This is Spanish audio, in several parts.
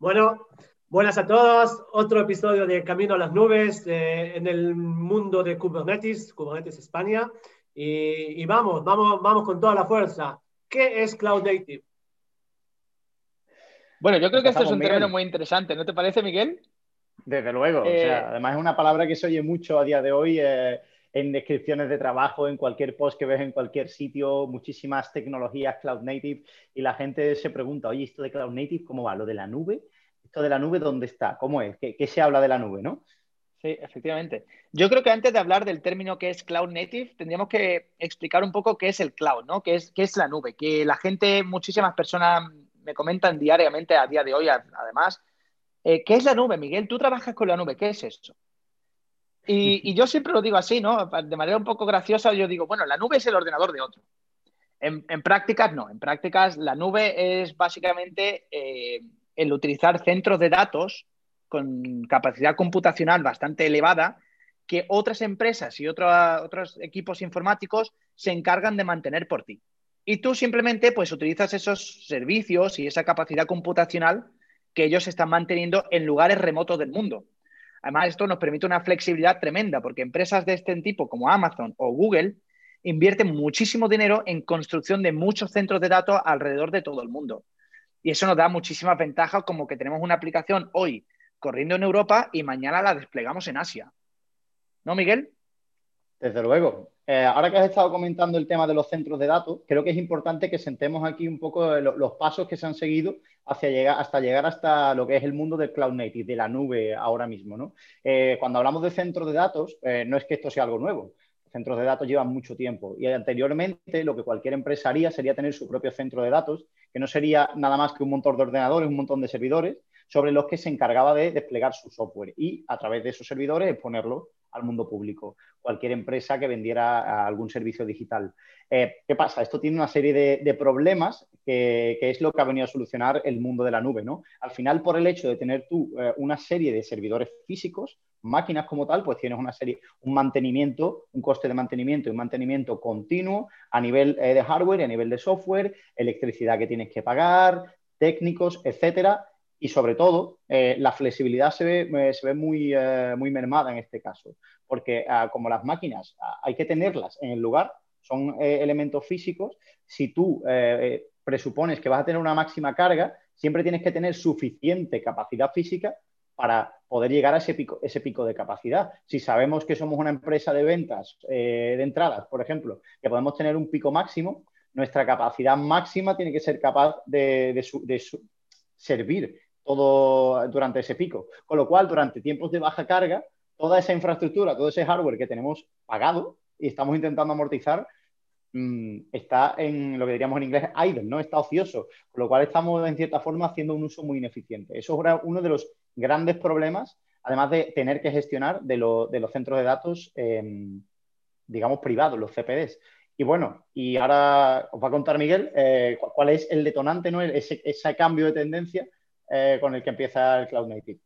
Bueno, buenas a todos. Otro episodio de Camino a las Nubes eh, en el mundo de Kubernetes, Kubernetes España. Y, vamos, vamos, vamos con toda la fuerza. ¿Qué es Cloud Native? Bueno, yo creo que esto es un término muy interesante, ¿no te parece, Miguel? Desde luego. Eh, además es una palabra que se oye mucho a día de hoy. Eh, en descripciones de trabajo, en cualquier post que ves en cualquier sitio, muchísimas tecnologías cloud native y la gente se pregunta, oye, esto de cloud native, ¿cómo va? ¿Lo de la nube? ¿Esto de la nube dónde está? ¿Cómo es? ¿Qué, se habla de la nube, no? Sí, efectivamente. Yo creo que antes de hablar del término que es cloud native, tendríamos que explicar un poco qué es el cloud, ¿no? ¿Qué es, qué es la nube? Que la gente, muchísimas personas me comentan diariamente a día de hoy, además, eh, ¿qué es la nube, Miguel? Tú trabajas con la nube, ¿qué es eso? Y, yo siempre lo digo así, ¿no? De manera un poco graciosa, yo digo, bueno, la nube es el ordenador de otro. En, prácticas, no. En prácticas, la nube es básicamente eh, el utilizar centros de datos con capacidad computacional bastante elevada que otras empresas y otros equipos informáticos se encargan de mantener por ti. Y tú simplemente pues utilizas esos servicios y esa capacidad computacional que ellos están manteniendo en lugares remotos del mundo. Además, esto nos permite una flexibilidad tremenda porque empresas de este tipo como Amazon o Google invierten muchísimo dinero en construcción de muchos centros de datos alrededor de todo el mundo. Y eso nos da muchísimas ventajas como que tenemos una aplicación hoy corriendo en Europa y mañana la desplegamos en Asia. ¿No, Miguel? Desde luego. Eh, ahora que has estado comentando el tema de los centros de datos, creo que es importante que sentemos aquí un poco los pasos que se han seguido hacia llegar, hasta llegar hasta lo que es el mundo del cloud native, de la nube ahora mismo. Eh, cuando hablamos de centros de datos, eh, no es que esto sea algo nuevo. Centros de datos llevan mucho tiempo y anteriormente lo que cualquier empresa haría sería tener su propio centro de datos, que no sería nada más que un montón de ordenadores, un montón de servidores sobre los que se encargaba de desplegar su software y a través de esos servidores exponerlo al mundo público, cualquier empresa que vendiera algún servicio digital. Eh, ¿Qué pasa? Esto tiene una serie de, problemas que, es lo que ha venido a solucionar el mundo de la nube. ¿no? Al final, por el hecho de tener tú eh, una serie de servidores físicos, máquinas como tal, pues tienes una serie, un mantenimiento, un coste de mantenimiento y un mantenimiento continuo a nivel eh, de hardware a nivel de software, electricidad que tienes que pagar, técnicos, etcétera y sobre todo eh, la flexibilidad se ve, se ve muy, eh, muy mermada en este caso, porque ah, como las máquinas ah, hay que tenerlas en el lugar, son eh, elementos físicos, si tú presupones que vas a tener una máxima carga, siempre tienes que tener suficiente capacidad física para poder llegar a ese pico, ese pico de capacidad. Si sabemos que somos una empresa de ventas, de entradas, por ejemplo, que podemos tener un pico máximo, nuestra capacidad máxima tiene que ser capaz de, de servir todo durante ese pico. Con lo cual, durante tiempos de baja carga, toda esa infraestructura, todo ese hardware que tenemos pagado y estamos intentando amortizar, mm, está en lo que diríamos en inglés idle, ¿no? Está ocioso, con lo cual estamos en cierta forma haciendo un uso muy ineficiente. Eso es uno de los grandes problemas, además de tener que gestionar de, los centros de datos, em, digamos, privados, los CPDs. Y bueno, y ahora os va a contar Miguel eh, cuál es el detonante, ¿no? ese, ese cambio de tendencia eh, con el que empieza el Cloud Native.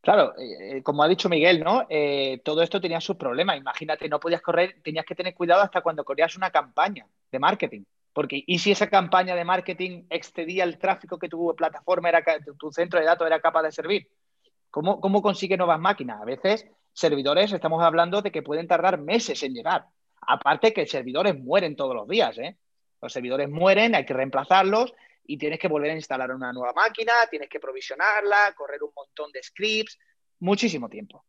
Claro, eh, como ha dicho Miguel, ¿no? Eh, todo esto tenía sus problemas. Imagínate, no podías correr, tenías que tener cuidado hasta cuando corrías una campaña de marketing. Porque, ¿y si esa campaña de marketing excedía el tráfico que tu plataforma, era, tu centro de datos era capaz de servir? ¿Cómo, ¿Cómo consigue nuevas máquinas? A veces, servidores, estamos hablando de que pueden tardar meses en llegar. Aparte que servidores mueren todos los días, ¿eh? Los servidores mueren, hay que reemplazarlos y tienes que volver a instalar una nueva máquina, tienes que provisionarla, correr un montón de scripts, muchísimo tiempo.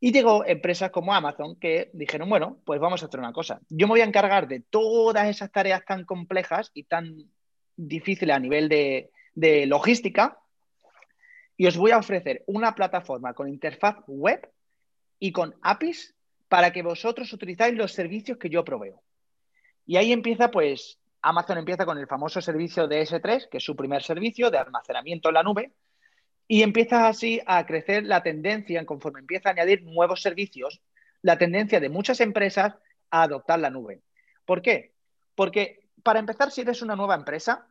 Y llegó empresas como Amazon que dijeron, bueno, pues vamos a hacer una cosa. Yo me voy a encargar de todas esas tareas tan complejas y tan difíciles a nivel de, logística y os voy a ofrecer una plataforma con interfaz web y con APIs para que vosotros utilizáis los servicios que yo proveo. Y ahí empieza pues Amazon empieza con el famoso servicio de S3, que es su primer servicio de almacenamiento en la nube, y empieza así a crecer la tendencia, conforme empieza a añadir nuevos servicios, la tendencia de muchas empresas a adoptar la nube. ¿Por qué? Porque para empezar, si eres una nueva empresa,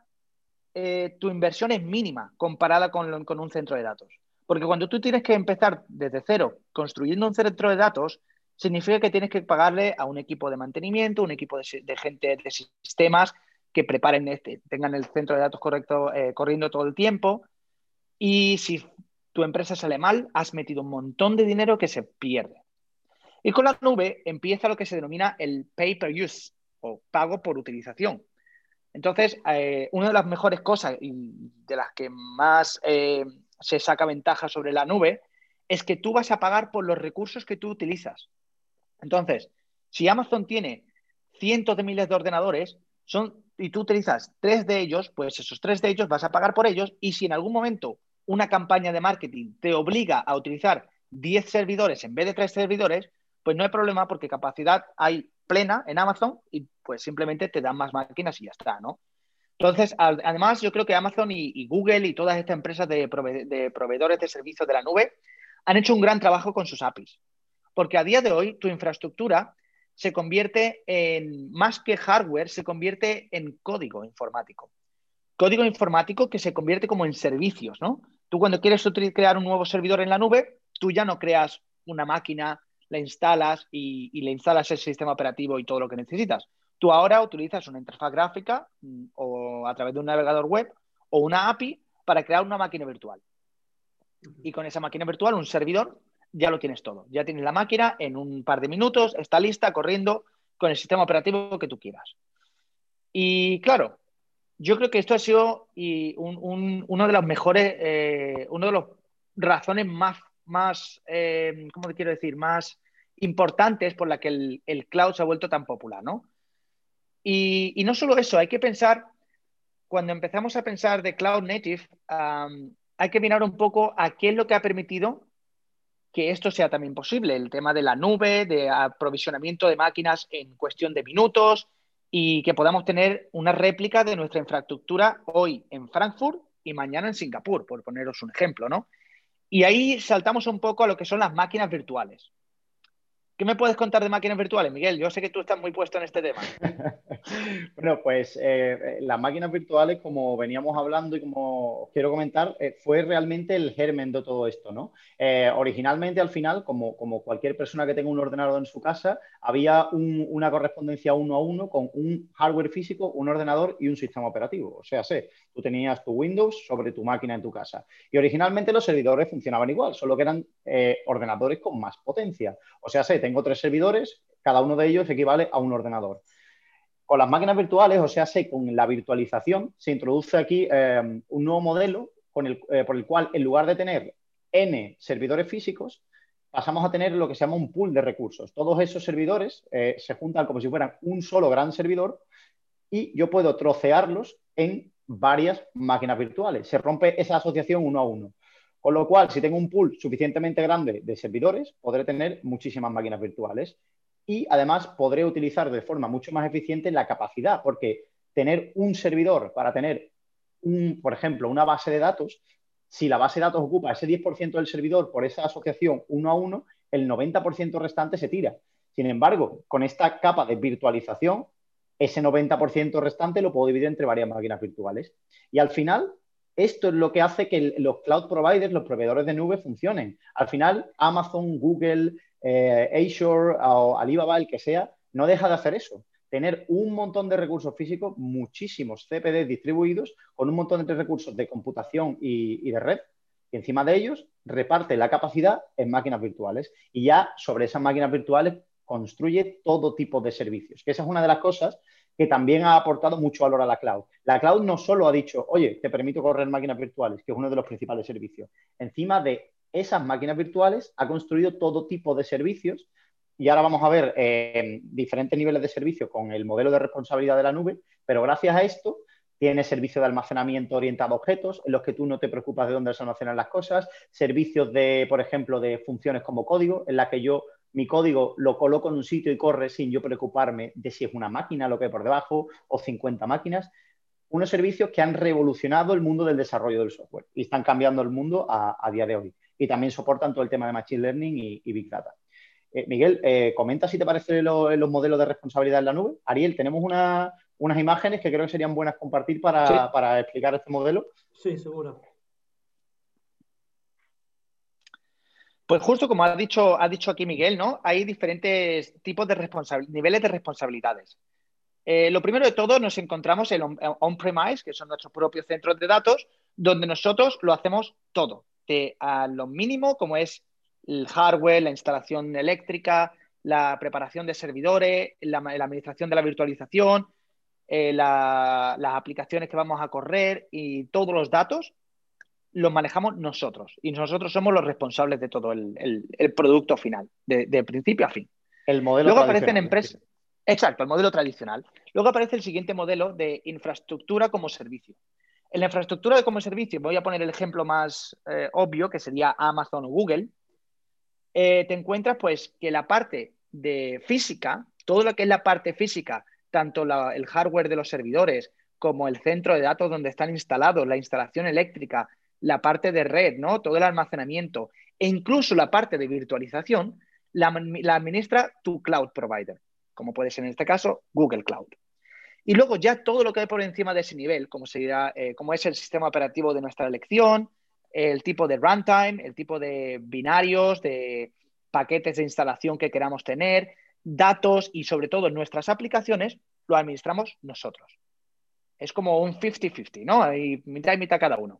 eh, tu inversión es mínima comparada con, con un centro de datos. Porque cuando tú tienes que empezar desde cero construyendo un centro de datos, significa que tienes que pagarle a un equipo de mantenimiento, un equipo de, gente de sistemas que preparen este, tengan el centro de datos correcto eh, corriendo todo el tiempo. Y si tu empresa sale mal, has metido un montón de dinero que se pierde. Y con la nube empieza lo que se denomina el pay per use o pago por utilización. Entonces, eh, una de las mejores cosas y de las que más eh, se saca ventaja sobre la nube es que tú vas a pagar por los recursos que tú utilizas. Entonces, si Amazon tiene cientos de miles de ordenadores son, y tú utilizas tres de ellos, pues esos tres de ellos vas a pagar por ellos y si en algún momento una campaña de marketing te obliga a utilizar 10 servidores en vez de tres servidores, pues no hay problema porque capacidad hay plena en Amazon y pues simplemente te dan más máquinas y ya está, ¿no? Entonces, además, yo creo que Amazon y, Google y todas estas empresas de, de, proveedores de servicios de la nube han hecho un gran trabajo con sus APIs. Porque a día de hoy tu infraestructura se convierte en, más que hardware, se convierte en código informático. Código informático que se convierte como en servicios, ¿no? Tú cuando quieres crear un nuevo servidor en la nube, tú ya no creas una máquina, la instalas y, le instalas el sistema operativo y todo lo que necesitas. Tú ahora utilizas una interfaz gráfica mm, o a través de un navegador web o una API para crear una máquina virtual. Y con esa máquina virtual, un servidor, ya lo tienes todo. Ya tienes la máquina en un par de minutos, está lista, corriendo con el sistema operativo que tú quieras. Y claro, yo creo que esto ha sido uno de los mejores, eh, uno de las razones más, más eh, ¿cómo te quiero decir? Más importantes por la que el, cloud se ha vuelto tan popular, ¿no? Y, no solo eso, hay que pensar, cuando empezamos a pensar de cloud native, hay que mirar un poco a qué es lo que ha permitido que esto sea también posible. El tema de la nube, de aprovisionamiento de máquinas en cuestión de minutos, y que podamos tener una réplica de nuestra infraestructura hoy en Frankfurt y mañana en Singapur, por poneros un ejemplo, ¿no? Y ahí saltamos un poco a lo que son las máquinas virtuales. ¿Qué me puedes contar de máquinas virtuales, Miguel? Yo sé que tú estás muy puesto en este tema. bueno, pues eh, las máquinas virtuales, como veníamos hablando y como quiero comentar, eh, fue realmente el germen de todo esto, ¿no? Eh, originalmente, al final, como, como, cualquier persona que tenga un ordenador en su casa, había una correspondencia uno a uno con un hardware físico, un ordenador y un sistema operativo. O sea, sé, tú tenías tu Windows sobre tu máquina en tu casa. Y originalmente los servidores funcionaban igual, solo que eran ordenadores con más potencia. O sea, sé, tengo tres servidores, cada uno de ellos equivale a un ordenador. Con las máquinas virtuales, o sea, con la virtualización, se introduce aquí eh, un nuevo modelo eh, por el cual, en lugar de tener n servidores físicos, pasamos a tener lo que se llama un pool de recursos. Todos esos servidores eh, se juntan como si fueran un solo gran servidor y yo puedo trocearlos en varias máquinas virtuales. Se rompe esa asociación uno a uno. Con lo cual, si tengo un pool suficientemente grande de servidores, podré tener muchísimas máquinas virtuales. Y además podré utilizar de forma mucho más eficiente la capacidad, porque tener un servidor para tener, un, por ejemplo, una base de datos, si la base de datos ocupa ese 10% del servidor por esa asociación uno a uno, el 90% restante se tira. Sin embargo, con esta capa de virtualización, ese 90% restante lo puedo dividir entre varias máquinas virtuales. Y al final, esto es lo que hace que los cloud providers, los proveedores de nube funcionen. Al final, Amazon, Google, eh, Azure o Alibaba, el que sea, no deja de hacer eso. Tener un montón de recursos físicos, muchísimos CPD distribuidos, con un montón de recursos de computación y, de red, y encima de ellos reparte la capacidad en máquinas virtuales. Y ya sobre esas máquinas virtuales construye todo tipo de servicios. Que esa es una de las cosas que también ha aportado mucho valor a la cloud. La cloud no solo ha dicho, oye, te permito correr máquinas virtuales, que es uno de los principales servicios. Encima de esas máquinas virtuales ha construido todo tipo de servicios y ahora vamos a ver eh, diferentes niveles de servicio con el modelo de responsabilidad de la nube, pero gracias a esto tiene servicio de almacenamiento orientado a objetos, en los que tú no te preocupas de dónde se almacenan las cosas, servicios de, por ejemplo, de funciones como código, en la que yo mi código lo coloco en un sitio y corre sin yo preocuparme de si es una máquina lo que hay por debajo o 50 máquinas. Unos servicios que han revolucionado el mundo del desarrollo del software y están cambiando el mundo a, día de hoy. Y también soportan todo el tema de Machine Learning y, Big Data. Eh, Miguel, eh, comenta si te parecen los modelos de responsabilidad en la nube. Ariel, tenemos unas imágenes que creo que serían buenas compartir para, para explicar este modelo. Sí, seguro. Pues justo como ha dicho, ha dicho aquí Miguel, ¿no? Hay diferentes tipos de niveles de responsabilidades. Eh, lo primero de todo, nos encontramos en on-premise, que son nuestros propios centros de datos, donde nosotros lo hacemos todo, de, a lo mínimo como es el hardware, la instalación eléctrica, la preparación de servidores, la, administración de la virtualización, eh, las aplicaciones que vamos a correr y todos los datos los manejamos nosotros y nosotros somos los responsables de todo el, producto final, de, principio a fin. El modelo Luego aparecen empresas. Exacto, el modelo tradicional. Luego aparece el siguiente modelo de infraestructura como servicio. En la infraestructura como servicio, voy a poner el ejemplo más eh, obvio, que sería Amazon o Google, eh, te encuentras pues que la parte de física, todo lo que es la parte física, tanto el hardware de los servidores como el centro de datos donde están instalados, la instalación eléctrica, la parte de red, ¿no? Todo el almacenamiento e incluso la parte de virtualización, la administra tu cloud provider como puede ser en este caso Google Cloud. Y luego ya todo lo que hay por encima de ese nivel, como, eh, como es el sistema operativo de nuestra elección, el tipo de runtime, el tipo de binarios, de paquetes de instalación que queramos tener, datos y sobre todo nuestras aplicaciones, lo administramos nosotros. Es como un 50-50, ¿no? Hay mitad y mitad cada uno.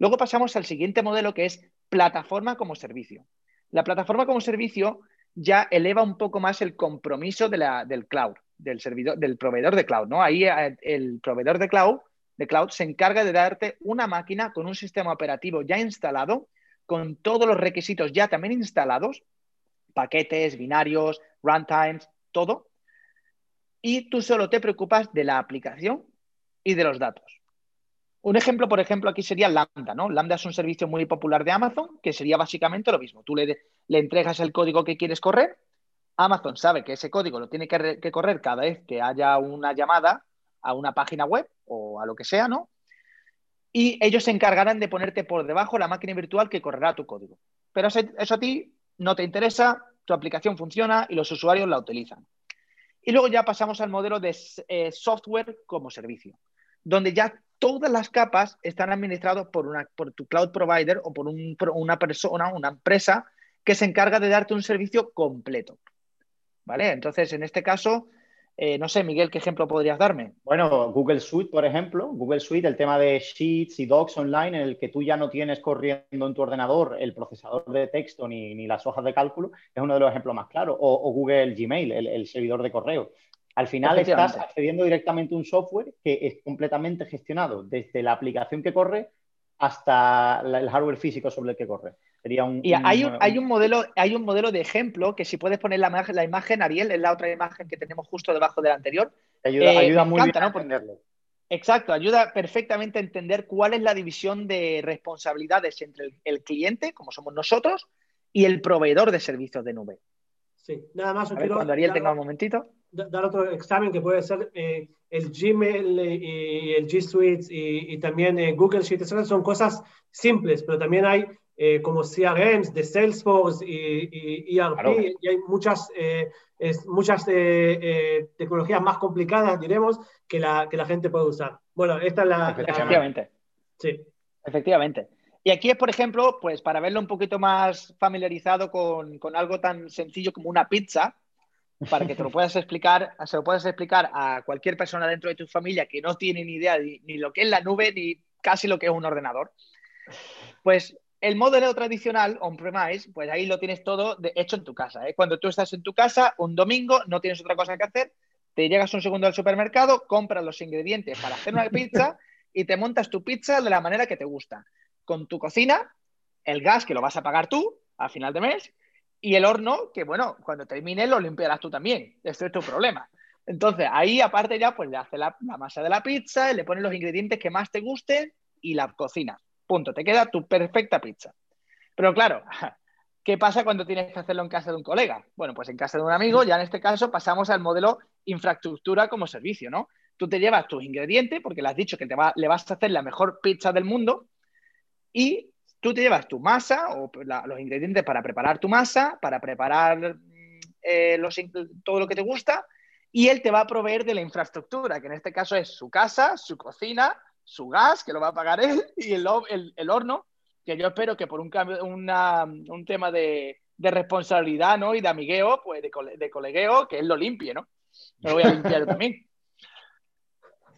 Luego pasamos al siguiente modelo que es plataforma como servicio. La plataforma como servicio ya eleva un poco más el compromiso del cloud, del servidor, del proveedor de cloud, ¿no? Ahí eh, el proveedor de cloud, de cloud se encarga de darte una máquina con un sistema operativo ya instalado, con todos los requisitos ya también instalados, paquetes, binarios, runtimes, todo. Y tú solo te preocupas de la aplicación y de los datos. Un ejemplo, por ejemplo, aquí sería Lambda, ¿no? Lambda es un servicio muy popular de Amazon que sería básicamente lo mismo. Tú le, le entregas el código que quieres correr, Amazon sabe que ese código lo tiene que, correr cada vez que haya una llamada a una página web o a lo que sea, ¿no? Y ellos se encargarán de ponerte por debajo la máquina virtual que correrá tu código. Pero eso, a ti no te interesa, tu aplicación funciona y los usuarios la utilizan. Y luego ya pasamos al modelo de eh, software como servicio, donde ya todas las capas están administradas por, una, por tu cloud provider o por, una persona, una empresa que se encarga de darte un servicio completo. ¿Vale? Entonces, en este caso, eh, no sé, Miguel, ¿qué ejemplo podrías darme? Bueno, Google Suite, por ejemplo. Google Suite, el tema de Sheets y Docs online, en el que tú ya no tienes corriendo en tu ordenador el procesador de texto ni, las hojas de cálculo, es uno de los ejemplos más claros. O, Google Gmail, el, servidor de correo. Al final estás accediendo directamente a un software que es completamente gestionado, desde la aplicación que corre hasta el hardware físico sobre el que corre. Sería un, y hay un, hay un, modelo, hay un modelo de ejemplo que si puedes poner la, la imagen, Ariel, es la otra imagen que tenemos justo debajo de la anterior. Ayuda, ayuda eh, muy bien a entenderlo. Exacto, ayuda perfectamente a entender cuál es la división de responsabilidades entre el cliente, como somos nosotros, y el proveedor de servicios de nube. Sí, nada más. cuando Ariel tenga un momentito. Dar otro examen que puede ser eh, el Gmail y el G Suite y, también eh, Google Sheets. son cosas simples, pero también hay eh, como CRMs de Salesforce y, ERP y hay muchas, muchas tecnologías más complicadas, diremos, que la, que la gente puede usar. Bueno, esta es la... Efectivamente. sí. Efectivamente. Y aquí es, por ejemplo, pues para verlo un poquito más familiarizado con, algo tan sencillo como una pizza, para que te lo puedas explicar, se lo puedas explicar a cualquier persona dentro de tu familia que no tiene ni idea ni, lo que es la nube ni casi lo que es un ordenador. Pues el modelo tradicional, on-premise, pues ahí lo tienes todo hecho en tu casa. ¿eh? Cuando tú estás en tu casa, un domingo, no tienes otra cosa que hacer, te llegas un segundo al supermercado, compras los ingredientes para hacer una pizza y te montas tu pizza de la manera que te gusta con tu cocina, el gas que lo vas a pagar tú al final de mes y el horno que, bueno, cuando termine lo limpiarás tú también. Este es tu problema. Entonces, ahí aparte ya, pues le hace la, masa de la pizza, le pones los ingredientes que más te gusten y la cocinas. Punto. Te queda tu perfecta pizza. Pero claro, ¿qué pasa cuando tienes que hacerlo en casa de un colega? Bueno, pues en casa de un amigo, ya en este caso pasamos al modelo infraestructura como servicio, ¿no? Tú te llevas tus ingredientes porque le has dicho que te le vas a hacer la mejor pizza del mundo y tú te llevas tu masa o los ingredientes para preparar tu masa, para preparar eh, todo lo que te gusta, y él te va a proveer de la infraestructura, que en este caso es su casa, su cocina, su gas, que lo va a pagar él, y el, el, horno, que yo espero que por un, cambio, un tema de, responsabilidad ¿no? y de amigueo, pues de, de, colegueo, que él lo limpie, ¿no? Lo voy a limpiar también.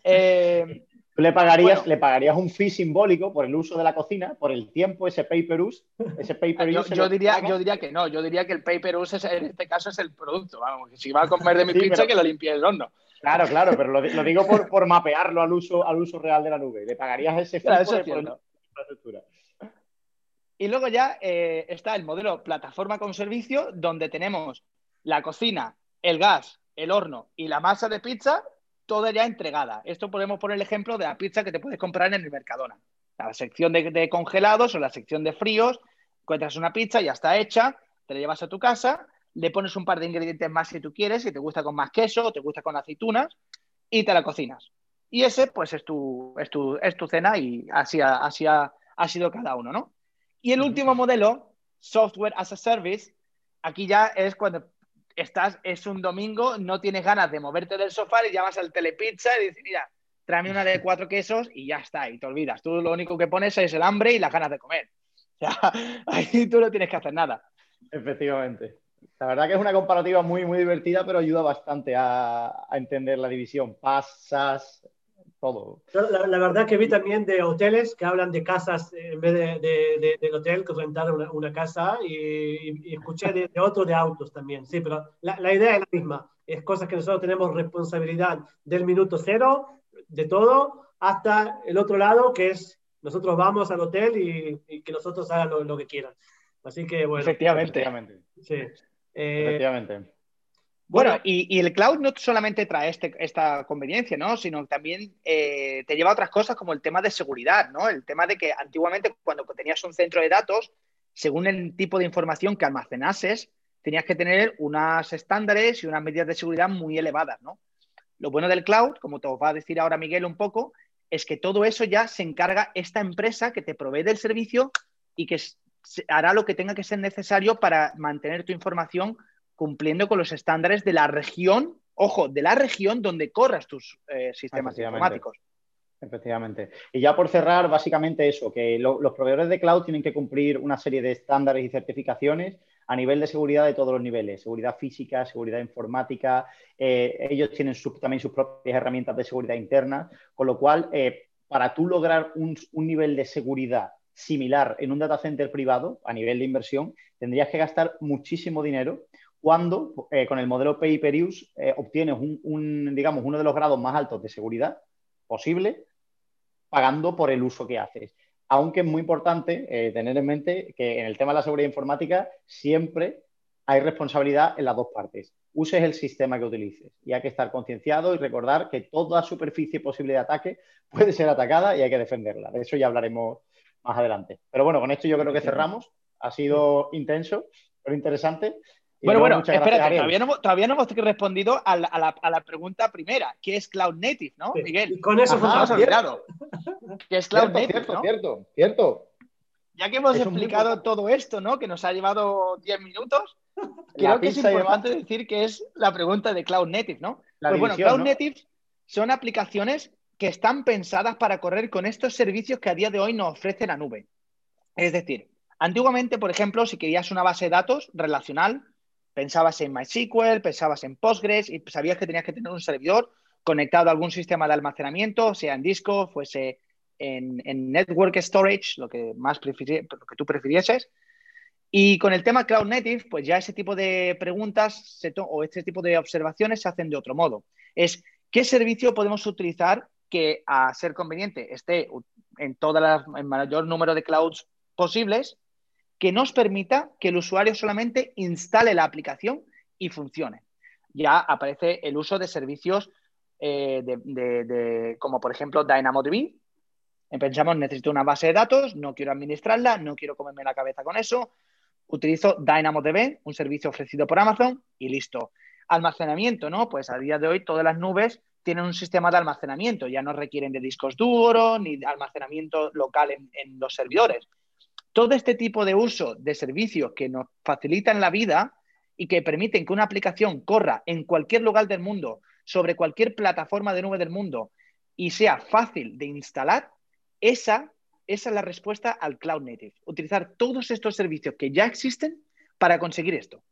Eh, Tú le pagarías, le pagarías un fee simbólico por el uso de la cocina, por el tiempo, ese pay use. Ese pay yo, diría, yo diría que no, yo diría que el pay use en este caso es el producto. Vamos, si va a comer de mi pizza, que lo limpie el horno. Claro, claro, pero lo, digo por, mapearlo al uso, al uso real de la nube. Le pagarías ese fee por, infraestructura. Y luego ya eh, está el modelo plataforma con servicio, donde tenemos la cocina, el gas, el horno y la masa de pizza toda ya entregada. Esto podemos poner el ejemplo de la pizza que te puedes comprar en el Mercadona. La sección de, congelados o la sección de fríos, encuentras una pizza, ya está hecha, te la llevas a tu casa, le pones un par de ingredientes más si tú quieres, si te gusta con más queso o te gusta con aceitunas, y te la cocinas. Y ese, pues, es tu, es tu, es tu cena y así, así ha, ha sido cada uno, ¿no? Y el último modelo, Software as a Service, aquí ya es cuando estás, es un domingo, no tienes ganas de moverte del sofá y llamas al telepizza y dices, mira, tráeme una de cuatro quesos y ya está, y te olvidas. Tú lo único que pones es el hambre y las ganas de comer. O sea, ahí tú no tienes que hacer nada. Efectivamente. La verdad que es una comparativa muy, muy divertida, pero ayuda bastante a, a entender la división. Pasas, todo. La, verdad que vi también de hoteles que hablan de casas en vez de, del hotel, que rentar una, una casa, y, escuché de, otro de autos también. Sí, pero la, la, idea es la misma. Es cosas que nosotros tenemos responsabilidad del minuto cero, de todo, hasta el otro lado, que es nosotros vamos al hotel y, que nosotros hagan lo, que quieran. Así que, bueno. Efectivamente. Efectivamente. Sí. Eh, Efectivamente. Bueno, y, el cloud no solamente trae este, esta conveniencia, ¿no? Sino también eh, te lleva a otras cosas como el tema de seguridad, ¿no? El tema de que antiguamente cuando tenías un centro de datos, según el tipo de información que almacenases, tenías que tener unos estándares y unas medidas de seguridad muy elevadas, ¿no? Lo bueno del cloud, como te va a decir ahora Miguel un poco, es que todo eso ya se encarga esta empresa que te provee del servicio y que hará lo que tenga que ser necesario para mantener tu información cumpliendo con los estándares de la región, ojo, de la región donde corras tus eh, sistemas informáticos. Efectivamente. Y ya por cerrar, básicamente eso, que los proveedores de cloud tienen que cumplir una serie de estándares y certificaciones a nivel de seguridad de todos los niveles, seguridad física, seguridad informática, eh, ellos tienen también sus propias herramientas de seguridad interna, con lo cual, eh, para tú lograr un, un, nivel de seguridad similar en un data center privado a nivel de inversión, tendrías que gastar muchísimo dinero cuando eh, con el modelo pay per use eh, obtienes un, digamos, uno de los grados más altos de seguridad posible pagando por el uso que haces. Aunque es muy importante eh, tener en mente que en el tema de la seguridad informática siempre hay responsabilidad en las dos partes. Uses el sistema que utilices y hay que estar concienciado y recordar que toda superficie posible de ataque puede ser atacada y hay que defenderla. De eso ya hablaremos más adelante. Pero bueno, con esto yo creo que cerramos. Ha sido intenso, pero interesante. Bueno, bueno, espérate, todavía, no, todavía no, hemos respondido a la, a, la, pregunta primera, ¿qué es Cloud Native, no, Miguel? con eso hemos olvidado. ¿Qué es Cloud Native? Cierto, cierto, cierto. Ya que hemos explicado todo esto, ¿no? Que nos ha llevado 10 minutos, creo que es importante decir que es la pregunta de Cloud Native, ¿no? pues bueno, Cloud Native son aplicaciones que están pensadas para correr con estos servicios que a día de hoy nos ofrece la nube. Es decir, antiguamente, por ejemplo, si querías una base de datos relacional, Pensabas en MySQL, pensabas en Postgres y sabías que tenías que tener un servidor conectado a algún sistema de almacenamiento, sea en disco, fuese en, network storage, lo que más lo que tú prefirieses. Y con el tema Cloud Native, pues ya ese tipo de preguntas o este tipo de observaciones se hacen de otro modo. Es qué servicio podemos utilizar que a ser conveniente esté en todas el mayor número de clouds posibles que nos permita que el usuario solamente instale la aplicación y funcione. Ya aparece el uso de servicios eh, de, como por ejemplo DynamoDB. Pensamos, necesito una base de datos, no quiero administrarla, no quiero comerme la cabeza con eso. Utilizo DynamoDB, un servicio ofrecido por Amazon, y listo. Almacenamiento, ¿no? Pues a día de hoy todas las nubes tienen un sistema de almacenamiento, ya no requieren de discos duros ni de almacenamiento local en los servidores todo este tipo de uso de servicios que nos facilitan la vida y que permiten que una aplicación corra en cualquier lugar del mundo, sobre cualquier plataforma de nube del mundo y sea fácil de instalar, esa, esa es la respuesta al Cloud Native. Utilizar todos estos servicios que ya existen para conseguir esto.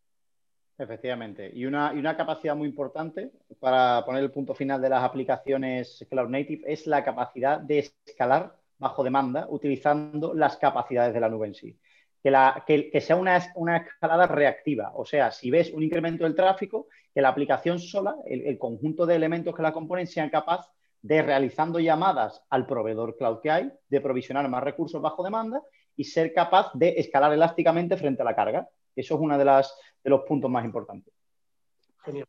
Efectivamente. Y una, y una capacidad muy importante para poner el punto final de las aplicaciones Cloud Native es la capacidad de escalar bajo demanda utilizando las capacidades de la nube en sí. Que, la, que, sea una, una, escalada reactiva. O sea, si ves un incremento del tráfico, que la aplicación sola, el, conjunto de elementos que la componen, sean capaz de realizando llamadas al proveedor cloud que hay, de provisionar más recursos bajo demanda y ser capaz de escalar elásticamente frente a la carga. Eso es uno de, las, de los puntos más importantes. Genial,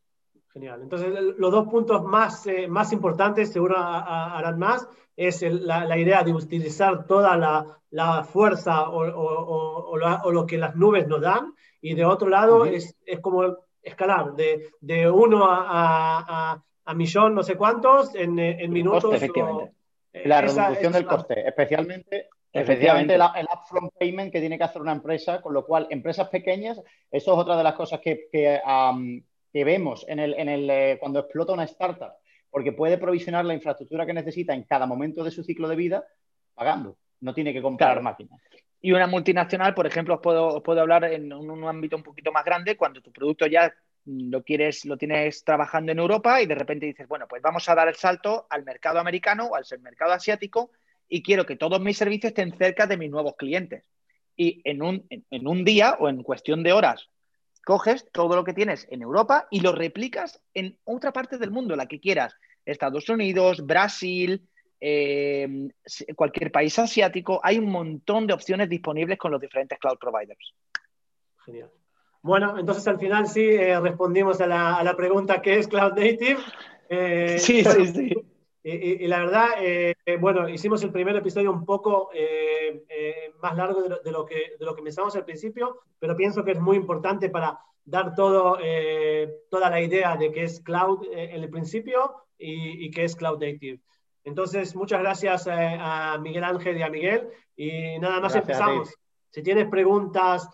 genial. Entonces, los dos puntos más, eh, más importantes, seguro harán más, es la, idea de utilizar toda la, fuerza o, lo que las nubes nos dan, y de otro lado es, como escalar de, de uno a, a, millón, no sé cuántos, en, en minutos. efectivamente. la reducción del coste, especialmente Efectivamente, el, upfront payment que tiene que hacer una empresa, con lo cual, empresas pequeñas, eso es otra de las cosas que, que, vemos en el, en el, eh, cuando explota una startup, porque puede provisionar la infraestructura que necesita en cada momento de su ciclo de vida pagando, no tiene que comprar máquinas. Y una multinacional, por ejemplo, os puedo, puedo hablar en un, ámbito un poquito más grande, cuando tu producto ya lo quieres, lo tienes trabajando en Europa y de repente dices, bueno, pues vamos a dar el salto al mercado americano o al mercado asiático y quiero que todos mis servicios estén cerca de mis nuevos clientes. Y en un, en, un día o en cuestión de horas, coges todo lo que tienes en Europa y lo replicas en otra parte del mundo, la que quieras. Estados Unidos, Brasil, eh, cualquier país asiático. Hay un montón de opciones disponibles con los diferentes cloud providers. Genial. Bueno, entonces al final sí eh, respondimos a la, pregunta ¿qué es Cloud Native? Eh, sí, sí, sí. Y, la verdad, eh, bueno, hicimos el primer episodio un poco eh, eh, más largo de lo, que, de lo que pensamos al principio, pero pienso que es muy importante para dar todo, toda la idea de qué es cloud en el principio y, y qué es cloud native. Entonces, muchas gracias a Miguel Ángel y a Miguel. Y nada más empezamos. Si tienes preguntas,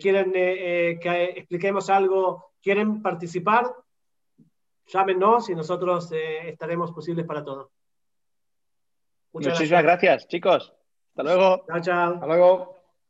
quieren que expliquemos algo, quieren participar, llámenos y nosotros eh, estaremos posibles para todo. Muchas Muchísimas gracias. chicos. Hasta luego. Chao, chao. Hasta luego.